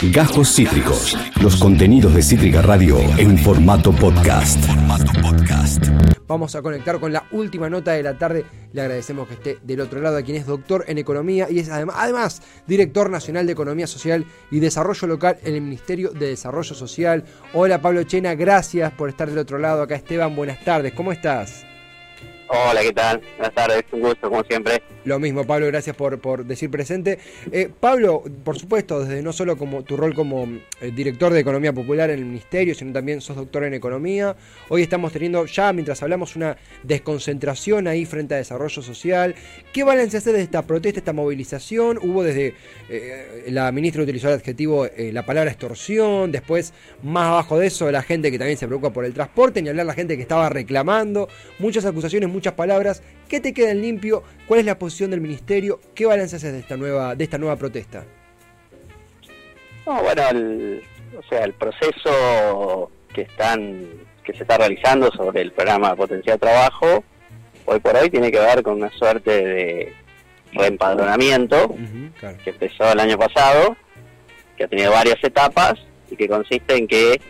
Gajos Cítricos. Los contenidos de Cítrica Radio en formato podcast. Vamos a conectar con la última nota de la tarde. Le agradecemos que esté del otro lado, a quien es doctor en economía y es además, además director nacional de Economía Social y Desarrollo Local en el Ministerio de Desarrollo Social. Hola Pablo Chena, gracias por estar del otro lado. Acá Esteban, buenas tardes. ¿Cómo estás? Hola, ¿qué tal? Buenas tardes, un gusto, como siempre. Lo mismo, Pablo, gracias por, por decir presente. Eh, Pablo, por supuesto, desde no solo como tu rol como eh, director de Economía Popular en el Ministerio, sino también sos doctor en Economía. Hoy estamos teniendo ya, mientras hablamos, una desconcentración ahí frente a desarrollo social. ¿Qué balance hace de esta protesta, esta movilización? Hubo desde, eh, la ministra utilizó el adjetivo, la palabra extorsión, después más abajo de eso la gente que también se preocupa por el transporte, ni hablar la gente que estaba reclamando, muchas acusaciones, muchas palabras. ¿Qué te queda en limpio? ¿Cuál es la posición del ministerio? ¿Qué balance haces de esta nueva, de esta nueva protesta? No, bueno, el, o sea, el proceso que están que se está realizando sobre el programa Potencial Trabajo, hoy por hoy tiene que ver con una suerte de reempadronamiento que empezó el año pasado, que ha tenido varias etapas y que consiste en que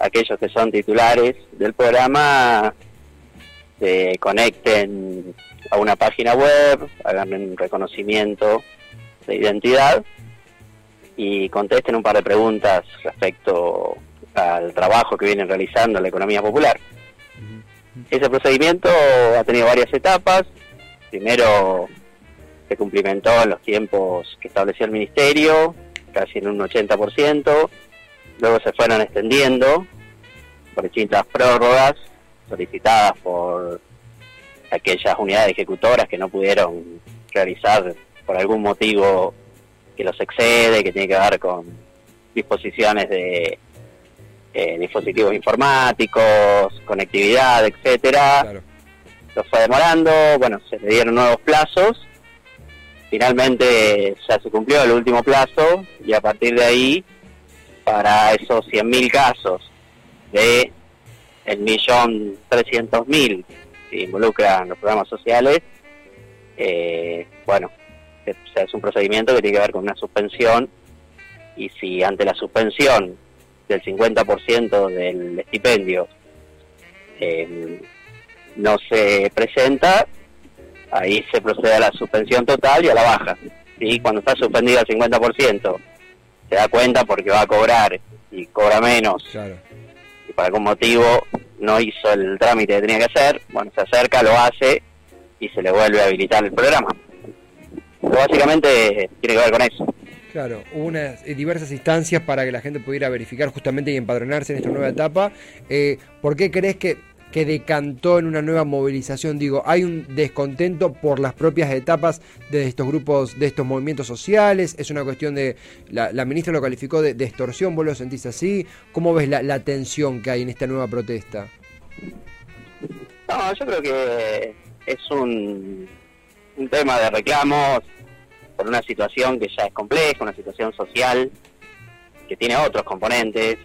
aquellos que son titulares del programa se conecten a una página web, hagan un reconocimiento de identidad y contesten un par de preguntas respecto al trabajo que vienen realizando en la economía popular. Ese procedimiento ha tenido varias etapas. Primero se cumplimentó en los tiempos que estableció el Ministerio, casi en un 80%. Luego se fueron extendiendo por distintas prórrogas solicitadas por aquellas unidades ejecutoras que no pudieron realizar por algún motivo que los excede, que tiene que ver con disposiciones de eh, dispositivos informáticos, conectividad, etcétera. Claro. Lo fue demorando, bueno, se le dieron nuevos plazos. Finalmente ya se cumplió el último plazo y a partir de ahí, para esos 100.000 casos de el millón trescientos mil que involucran los programas sociales, eh, bueno, es, un procedimiento que tiene que ver con una suspensión y si ante la suspensión del 50% del estipendio eh, no se presenta, ahí se procede a la suspensión total y a la baja. y Cuando está suspendido el 50%, se da cuenta porque va a cobrar y cobra menos por algún motivo no hizo el trámite que tenía que hacer, bueno, se acerca, lo hace y se le vuelve a habilitar el programa. básicamente tiene que ver con eso. Claro, hubo unas eh, diversas instancias para que la gente pudiera verificar justamente y empadronarse en esta nueva etapa. Eh, ¿Por qué crees que que decantó en una nueva movilización. Digo, hay un descontento por las propias etapas de estos grupos, de estos movimientos sociales. Es una cuestión de. La, ministra lo calificó de, extorsión, ¿vos lo sentís así? ¿Cómo ves la, tensión que hay en esta nueva protesta? No, yo creo que es un, un tema de reclamos por una situación que ya es compleja, una situación social que tiene otros componentes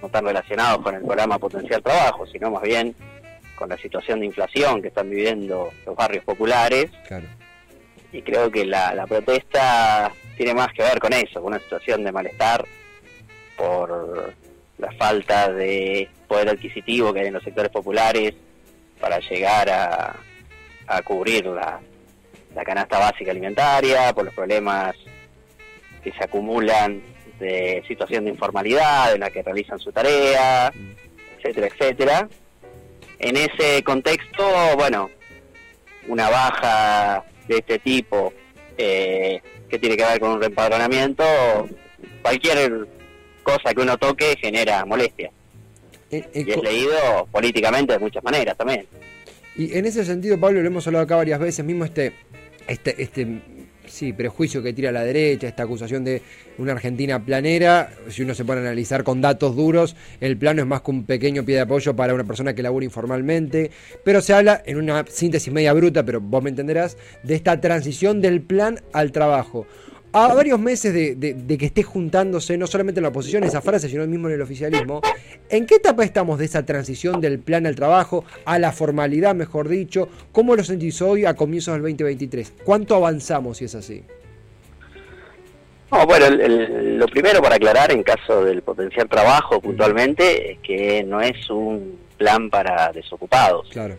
no están relacionados con el programa Potencial Trabajo, sino más bien con la situación de inflación que están viviendo los barrios populares. Y creo que la, protesta tiene más que ver con eso, con una situación de malestar por la falta de poder adquisitivo que hay en los sectores populares para llegar a, a cubrir la, la canasta básica alimentaria, por los problemas que se acumulan de situación de informalidad en la que realizan su tarea, etcétera, etcétera. En ese contexto, bueno, una baja de este tipo eh, que tiene que ver con un reempadronamiento, cualquier cosa que uno toque genera molestia. Eh, eh, y es leído políticamente de muchas maneras también. Y en ese sentido, Pablo, lo hemos hablado acá varias veces, mismo este, este, este sí, prejuicio que tira a la derecha, esta acusación de una Argentina planera, si uno se pone a analizar con datos duros, el plano es más que un pequeño pie de apoyo para una persona que labura informalmente, pero se habla en una síntesis media bruta, pero vos me entenderás, de esta transición del plan al trabajo a varios meses de, que esté juntándose, no solamente en la oposición esa frase, sino mismo en el oficialismo, ¿en qué etapa estamos de esa transición del plan al trabajo, a la formalidad, mejor dicho? ¿Cómo lo sentís hoy a comienzos del 2023? ¿Cuánto avanzamos si es así? No, bueno, lo primero para aclarar en caso del potencial trabajo puntualmente es que no es un plan para desocupados. Claro.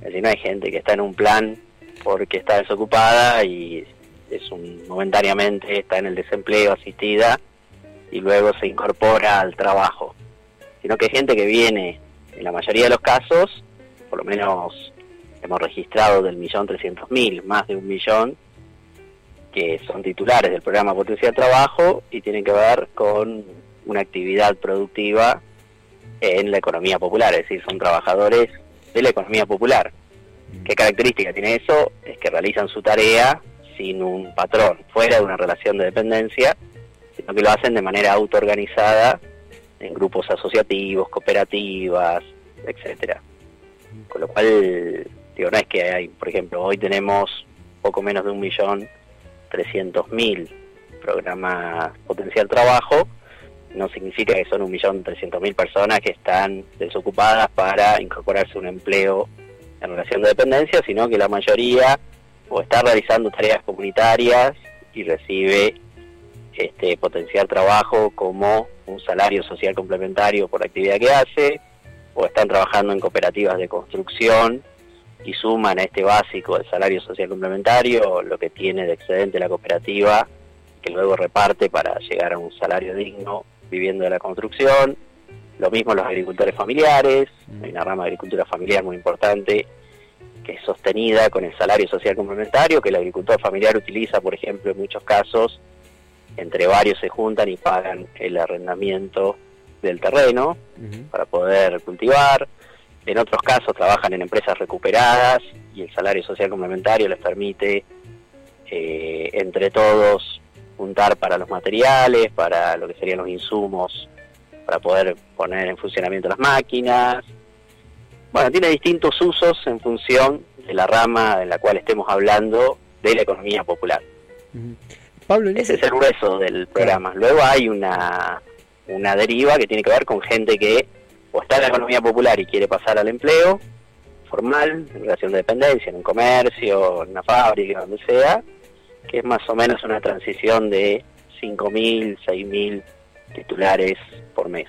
Es decir, no hay gente que está en un plan porque está desocupada y es un momentáneamente está en el desempleo asistida y luego se incorpora al trabajo, sino que hay gente que viene, en la mayoría de los casos, por lo menos hemos registrado del millón trescientos mil, más de un millón, que son titulares del programa Potencial Trabajo y tienen que ver con una actividad productiva en la economía popular, es decir, son trabajadores de la economía popular. ¿Qué característica tiene eso? Es que realizan su tarea sin un patrón, fuera de una relación de dependencia, sino que lo hacen de manera autoorganizada en grupos asociativos, cooperativas, etcétera. Con lo cual, digo, no es que hay, por ejemplo, hoy tenemos poco menos de un millón trescientos mil programas potencial trabajo, no significa que son un millón trescientos mil personas que están desocupadas para incorporarse a un empleo en relación de dependencia, sino que la mayoría o está realizando tareas comunitarias y recibe este potencial trabajo como un salario social complementario por la actividad que hace, o están trabajando en cooperativas de construcción y suman a este básico el salario social complementario lo que tiene de excedente la cooperativa, que luego reparte para llegar a un salario digno viviendo de la construcción. Lo mismo los agricultores familiares, hay una rama de agricultura familiar muy importante que es sostenida con el salario social complementario que el agricultor familiar utiliza, por ejemplo, en muchos casos, entre varios se juntan y pagan el arrendamiento del terreno para poder cultivar. En otros casos trabajan en empresas recuperadas y el salario social complementario les permite eh, entre todos juntar para los materiales, para lo que serían los insumos, para poder poner en funcionamiento las máquinas. Bueno, tiene distintos usos en función de la rama en la cual estemos hablando de la economía popular. Pablo, ese es el grueso del programa. Luego hay una, una deriva que tiene que ver con gente que o está en la economía popular y quiere pasar al empleo formal, en relación de dependencia, en un comercio, en una fábrica, donde sea, que es más o menos una transición de 5.000, 6.000 titulares por mes.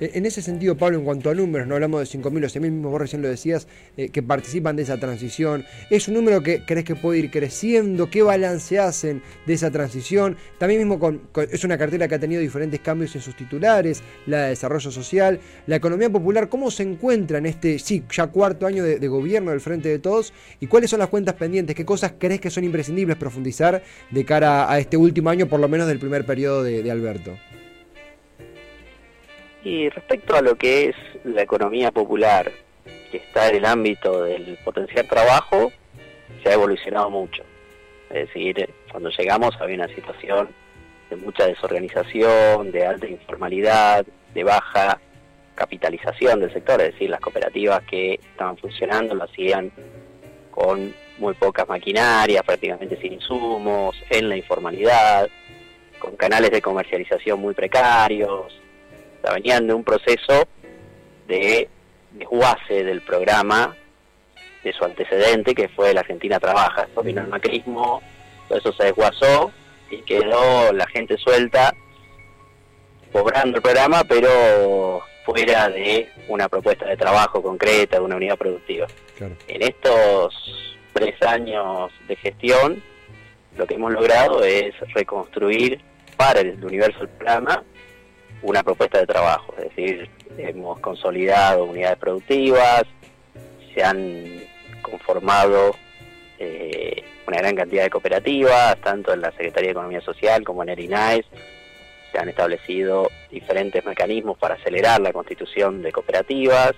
Eh, en ese sentido, Pablo, en cuanto a números, no hablamos de 5.000 o 6.000, mismo vos recién lo decías, eh, que participan de esa transición. ¿Es un número que crees que puede ir creciendo? ¿Qué balance hacen de esa transición? También mismo con, es una cartera que ha tenido diferentes cambios en sus titulares, la de desarrollo social, la economía popular, ¿cómo se encuentra en este, sí, ya cuarto año de, gobierno del Frente de Todos? ¿Y cuáles son las cuentas pendientes? ¿Qué cosas crees que son imprescindibles profundizar de cara a este último año, por lo menos del primer periodo de Alberto? Y respecto a lo que es la economía popular, que está en el ámbito del potencial trabajo, se ha evolucionado mucho. Es decir, cuando llegamos había una situación de mucha desorganización, de alta informalidad, de baja capitalización del sector, es decir, las cooperativas que estaban funcionando lo hacían con muy pocas maquinarias, prácticamente sin insumos, en la informalidad, con canales de comercialización muy precarios, venían de un proceso de desguace del programa, de su antecedente, que fue la Argentina Trabaja. Después vino el macrismo, todo eso se desguazó y quedó la gente suelta, cobrando el programa, pero fuera de una propuesta de trabajo concreta, de una unidad productiva. En estos tres años de gestión, lo que hemos logrado es reconstruir para el universo del programa una propuesta de trabajo, es decir, hemos consolidado unidades productivas, se han conformado eh, una gran cantidad de cooperativas, tanto en la Secretaría de Economía Social como en el INAES, se han establecido diferentes mecanismos para acelerar la constitución de cooperativas,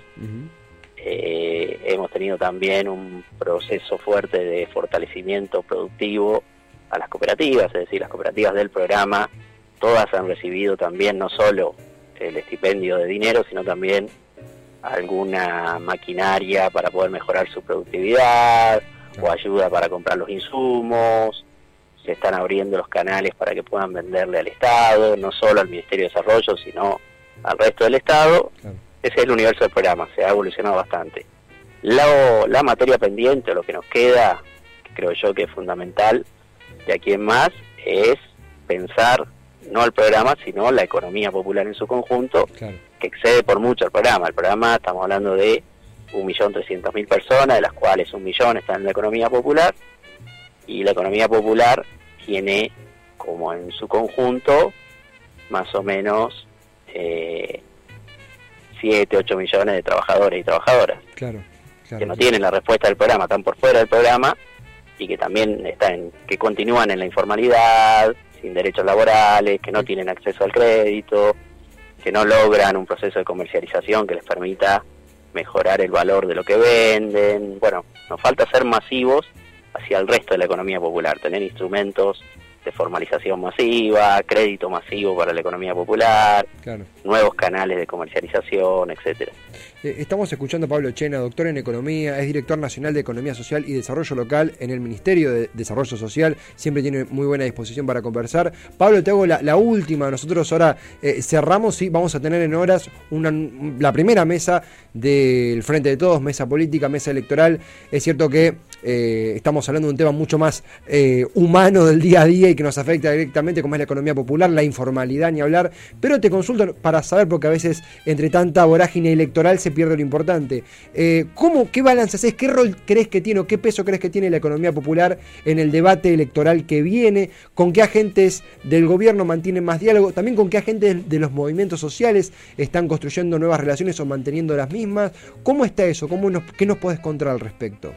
eh, hemos tenido también un proceso fuerte de fortalecimiento productivo a las cooperativas, es decir, las cooperativas del programa todas han recibido también no solo el estipendio de dinero, sino también alguna maquinaria para poder mejorar su productividad o ayuda para comprar los insumos. Se están abriendo los canales para que puedan venderle al Estado, no solo al Ministerio de Desarrollo, sino al resto del Estado. Ese es el universo del programa, se ha evolucionado bastante. La, la materia pendiente, lo que nos queda, creo yo que es fundamental de aquí en más, es pensar no el programa, sino la economía popular en su conjunto, que excede por mucho el programa. El programa, estamos hablando de 1.300.000 personas, de las cuales un millón están en la economía popular, y la economía popular tiene como en su conjunto más o menos eh, 7, 8 millones de trabajadores y trabajadoras. Claro, que no tienen la respuesta del programa, están por fuera del programa y que también están, que continúan en la informalidad, sin derechos laborales, que no tienen acceso al crédito, que no logran un proceso de comercialización que les permita mejorar el valor de lo que venden. Bueno, nos falta ser masivos hacia el resto de la economía popular, tener instrumentos de formalización masiva, crédito masivo para la economía popular, nuevos canales de comercialización, etcétera. Eh, estamos escuchando a Pablo Chena, doctor en Economía, es director nacional de Economía Social y Desarrollo Local en el Ministerio de Desarrollo Social, siempre tiene muy buena disposición para conversar. Pablo, te hago la, última, nosotros ahora eh, cerramos y vamos a tener en horas una, la primera mesa del Frente de Todos, mesa política, mesa electoral. Es cierto que eh, estamos hablando de un tema mucho más humano del día a día y que nos afecta directamente, como es la economía popular, la informalidad, ni hablar. Pero te consulto para saber, porque a veces entre tanta vorágine electoral se pierde lo importante. Eh, ¿cómo, ¿Qué balance haces? ¿Qué rol crees que tiene o qué peso crees que tiene la economía popular en el debate electoral que viene? ¿Con qué agentes del gobierno mantienen más diálogo? También con qué agentes de los movimientos sociales están construyendo nuevas relaciones o manteniendo las mismas. ¿Cómo está eso? ¿Cómo ¿Qué nos puedes contar al respecto?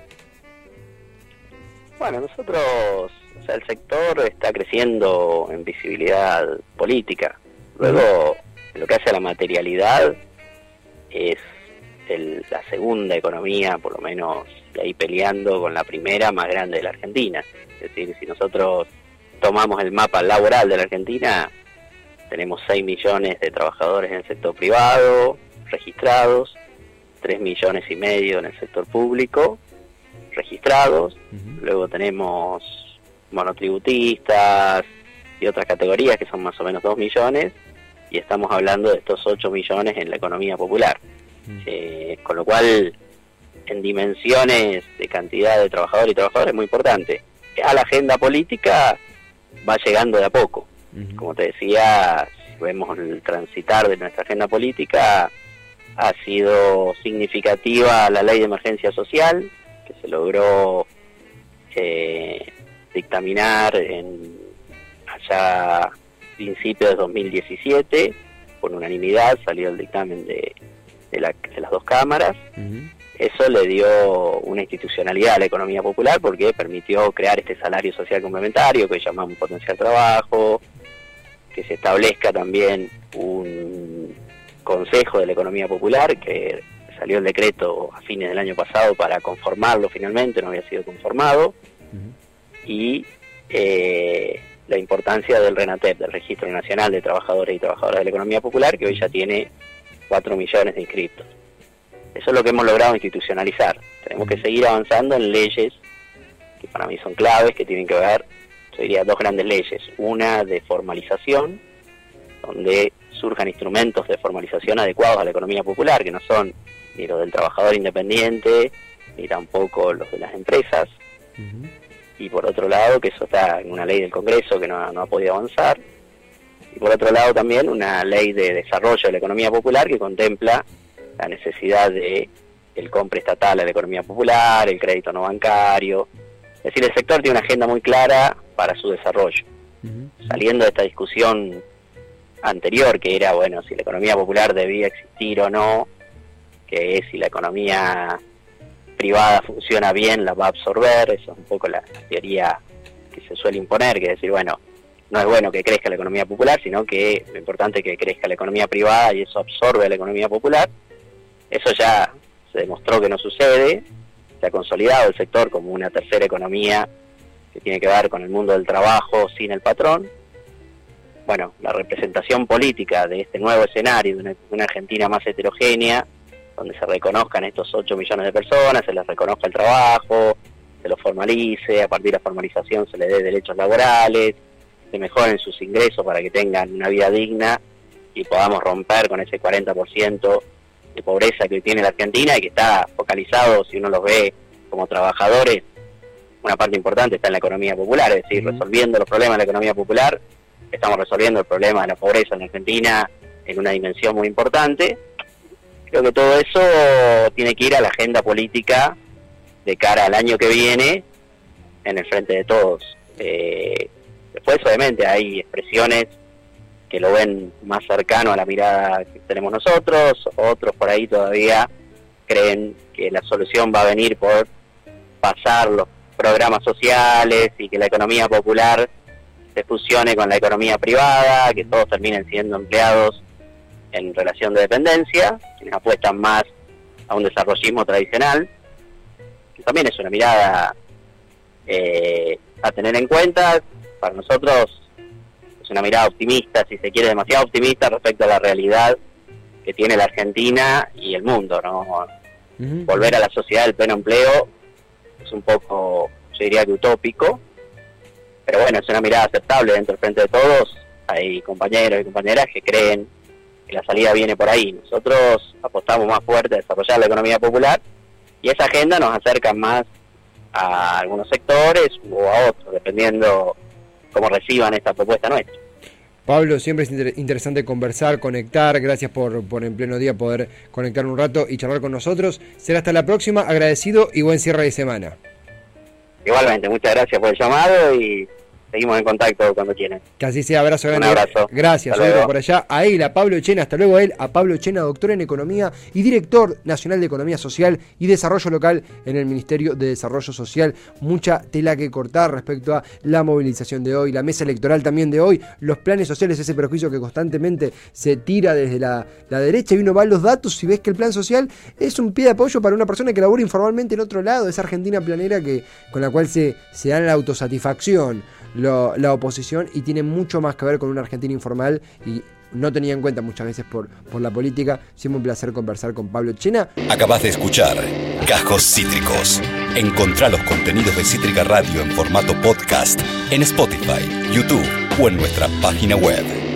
Bueno, nosotros el sector está creciendo en visibilidad política. Luego, lo que hace a la materialidad es la segunda economía, por lo menos de ahí peleando con la primera más grande de la Argentina. Es decir, si nosotros tomamos el mapa laboral de la Argentina, tenemos 6 millones de trabajadores en el sector privado registrados, 3 millones y medio en el sector público registrados, luego tenemos monotributistas y otras categorías que son más o menos 2 millones, y estamos hablando de estos 8 millones en la economía popular. Eh, con lo cual, en dimensiones de cantidad de trabajadores y trabajadoras es muy importante. A la agenda política va llegando de a poco. Como te decía, si vemos el transitar de nuestra agenda política, ha sido significativa la ley de emergencia social, que se logró eh, dictaminar en allá principios de 2017, por unanimidad salió el dictamen de, de, las dos cámaras. Eso le dio una institucionalidad a la economía popular porque permitió crear este salario social complementario que llamamos potencial trabajo, que se establezca también un consejo de la economía popular que salió el decreto a fines del año pasado para conformarlo finalmente, no había sido conformado, y eh, la importancia del RENATEP, del Registro Nacional de Trabajadores y Trabajadoras de la Economía Popular, que hoy ya tiene 4 millones de inscritos. Eso es lo que hemos logrado institucionalizar. Tenemos que seguir avanzando en leyes que para mí son claves, que tienen que ver, yo diría, dos grandes leyes. Una de formalización, donde surjan instrumentos de formalización adecuados a la economía popular, que no son ni los del trabajador independiente, ni tampoco los de las empresas y por otro lado, que eso está en una ley del Congreso que no, ha podido avanzar, y por otro lado también una ley de desarrollo de la economía popular que contempla la necesidad de el compra estatal a la economía popular, el crédito no bancario. Es decir, el sector tiene una agenda muy clara para su desarrollo. Saliendo de esta discusión anterior, que era, bueno, si la economía popular debía existir o no, que es si la economía privada funciona bien, la va a absorber, eso es un poco la, teoría que se suele imponer, que es decir, bueno, no es bueno que crezca la economía popular, sino que lo importante es que crezca la economía privada y eso absorbe la economía popular. Eso ya se demostró que no sucede, se ha consolidado el sector como una tercera economía que tiene que ver con el mundo del trabajo sin el patrón. Bueno, la representación política de este nuevo escenario, de una Argentina más heterogénea, donde se reconozcan estos 8 millones de personas, se les reconozca el trabajo, se lo formalice, a partir de la formalización se les dé derechos laborales, se mejoren sus ingresos para que tengan una vida digna y podamos romper con ese 40% de pobreza que tiene la Argentina y que está focalizado, si uno los ve como trabajadores, una parte importante está en la economía popular, es decir, resolviendo los problemas de la economía popular, estamos resolviendo el problema de la pobreza en Argentina en una dimensión muy importante. Creo que todo eso tiene que ir a la agenda política de cara al año que viene en el frente de todos. Eh, después, obviamente, hay expresiones que lo ven más cercano a la mirada que tenemos nosotros, otros por ahí todavía creen que la solución va a venir por pasar los programas sociales y que la economía popular se fusione con la economía privada, que todos terminen siendo empleados en relación de dependencia, quienes apuestan más a un desarrollismo tradicional, que también es una mirada eh, a tener en cuenta. Para nosotros es una mirada optimista, si se quiere, demasiado optimista respecto a la realidad que tiene la Argentina y el mundo. ¿no? Volver a la sociedad del pleno empleo es un poco, yo diría que utópico, pero bueno, es una mirada aceptable dentro del frente de todos. Hay compañeros y compañeras que creen que la salida viene por ahí. Nosotros apostamos más fuerte a desarrollar la economía popular y esa agenda nos acerca más a algunos sectores o a otros, dependiendo cómo reciban esta propuesta nuestra. Pablo, siempre es interesante conversar, conectar. Gracias por, por en pleno día poder conectar un rato y charlar con nosotros. Será hasta la próxima. Agradecido y buen cierre de semana. Igualmente, muchas gracias por el llamado y seguimos en contacto cuando quieran. Que así sea, abrazo grande. Un abrazo. Gracias, por allá. A él, a Pablo Echena, hasta luego a él, a Pablo Echena, doctor en Economía y director nacional de Economía Social y Desarrollo Local en el Ministerio de Desarrollo Social. Mucha tela que cortar respecto a la movilización de hoy, la mesa electoral también de hoy, los planes sociales, ese perjuicio que constantemente se tira desde la, derecha y uno va a los datos y ves que el plan social es un pie de apoyo para una persona que labora informalmente en otro lado, esa Argentina planera que, con la cual se, se da la autosatisfacción la oposición y tiene mucho más que ver con una Argentina informal y no tenía en cuenta muchas veces por, por la política. Siempre un placer conversar con Pablo Chena. Acabas de escuchar Cajos Cítricos. Encontrá los contenidos de Cítrica Radio en formato podcast en Spotify, YouTube o en nuestra página web.